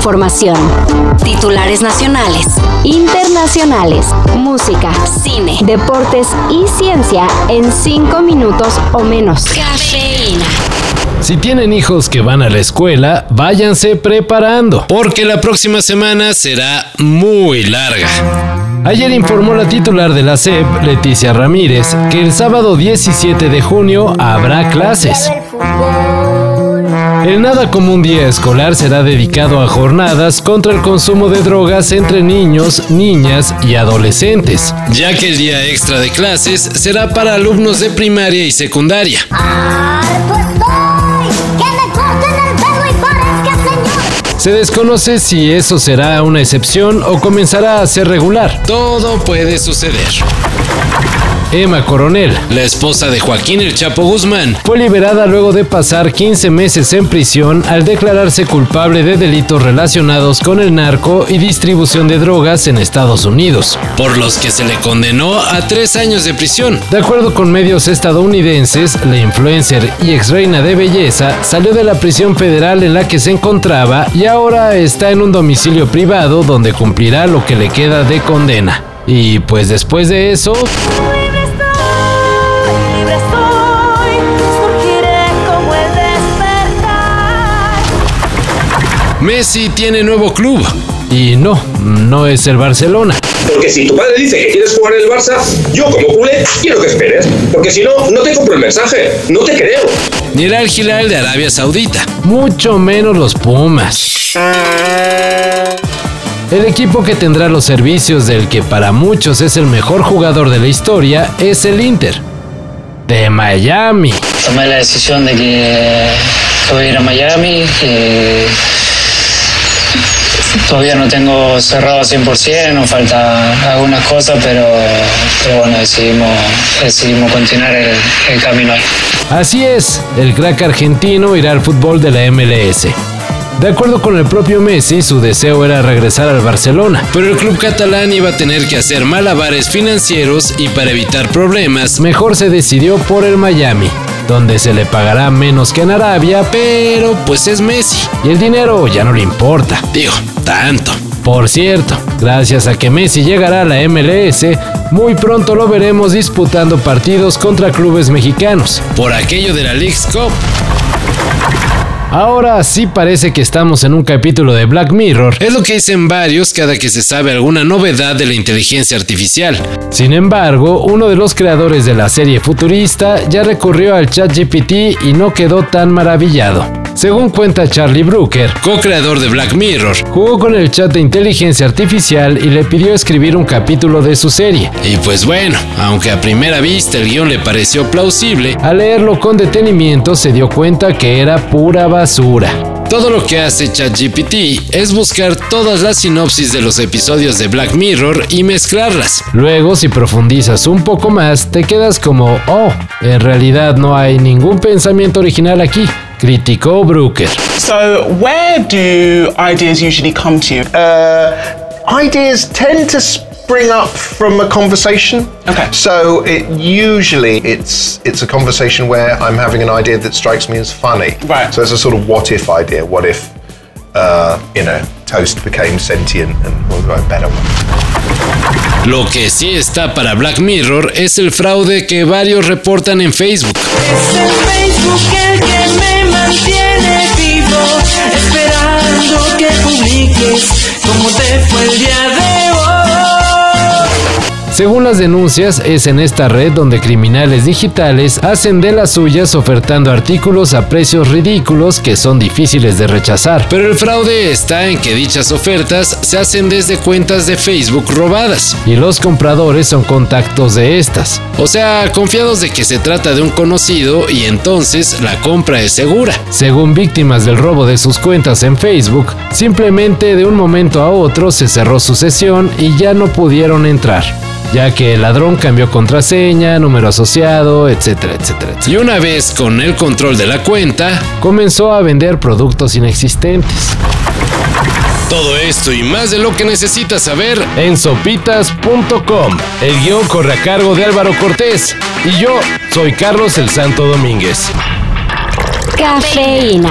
información. Titulares nacionales, internacionales, música, cine, deportes y ciencia en cinco minutos o menos. Cafeína. Si tienen hijos que van a la escuela, váyanse preparando, porque la próxima semana será muy larga. Ayer informó la titular de la SEP, Leticia Ramírez, que el sábado 17 de junio habrá clases. El nada como un día escolar será dedicado a jornadas contra el consumo de drogas entre niños, niñas y adolescentes, ya que el día extra de clases será para alumnos de primaria y secundaria. Se desconoce si eso será una excepción o comenzará a ser regular. Todo puede suceder. Emma Coronel, la esposa de Joaquín El Chapo Guzmán, fue liberada luego de pasar 15 meses en prisión al declararse culpable de delitos relacionados con el narco y distribución de drogas en Estados Unidos, por los que se le condenó a tres años de prisión. De acuerdo con medios estadounidenses, la influencer y ex reina de belleza salió de la prisión federal en la que se encontraba y ahora está en un domicilio privado donde cumplirá lo que le queda de condena. Y pues después de eso... Messi tiene nuevo club. Y no, no es el Barcelona. Porque si tu padre dice que quieres jugar en el Barça, yo como culé quiero que esperes. Porque si no, no te compro el mensaje. No te creo. Ni el Al Hilal de Arabia Saudita. Mucho menos los Pumas. El equipo que tendrá los servicios del que para muchos es el mejor jugador de la historia es el Inter. De Miami. Tomé la decisión de que, voy a ir a Miami. Todavía no tengo cerrado 100%, nos falta algunas cosas, pero, bueno, decidimos, decidimos continuar el, el camino ahí. Así es, el crack argentino irá al fútbol de la MLS. De acuerdo con el propio Messi, su deseo era regresar al Barcelona, pero el club catalán iba a tener que hacer malabares financieros y para evitar problemas, mejor se decidió por el Miami donde se le pagará menos que en Arabia, pero pues es Messi y el dinero ya no le importa. Digo, tanto. Por cierto, gracias a que Messi llegará a la MLS, muy pronto lo veremos disputando partidos contra clubes mexicanos, por aquello de la League's Cup. Ahora sí parece que estamos en un capítulo de Black Mirror, es lo que dicen varios cada que se sabe alguna novedad de la inteligencia artificial. Sin embargo, uno de los creadores de la serie futurista ya recurrió al ChatGPT y no quedó tan maravillado. Según cuenta Charlie Brooker, co-creador de Black Mirror, jugó con el chat de inteligencia artificial y le pidió escribir un capítulo de su serie. Y pues bueno, aunque a primera vista el guion le pareció plausible, al leerlo con detenimiento se dio cuenta que era pura basura. Todo lo que hace ChatGPT es buscar todas las sinopsis de los episodios de Black Mirror y mezclarlas. Luego, si profundizas un poco más, te quedas como, oh, en realidad no hay ningún pensamiento original aquí. Criticó Brooker. So, where do ideas usually come to you? Uh, ideas tend to spring up from a conversation. Okay. So it usually it's it's a conversation where I'm having an idea that strikes me as funny. Right. So it's a sort of what if idea. What if uh, you know toast became sentient and was a better one. Lo que sí está para Black Mirror es el fraude que varios reportan en Facebook. Esperando que publiques cómo te fue el día de. Según las denuncias, es en esta red donde criminales digitales hacen de las suyas ofertando artículos a precios ridículos que son difíciles de rechazar. Pero el fraude está en que dichas ofertas se hacen desde cuentas de Facebook robadas y los compradores son contactos de estas. O sea, confiados de que se trata de un conocido y entonces la compra es segura. Según víctimas del robo de sus cuentas en Facebook, simplemente de un momento a otro se cerró su sesión y ya no pudieron entrar ya que el ladrón cambió contraseña, número asociado, etcétera, etcétera, etcétera. Y una vez con el control de la cuenta, comenzó a vender productos inexistentes. Todo esto y más de lo que necesitas saber en sopitas.com. El guion corre a cargo de Álvaro Cortés y yo soy Carlos el Santo Domínguez. Cafeína.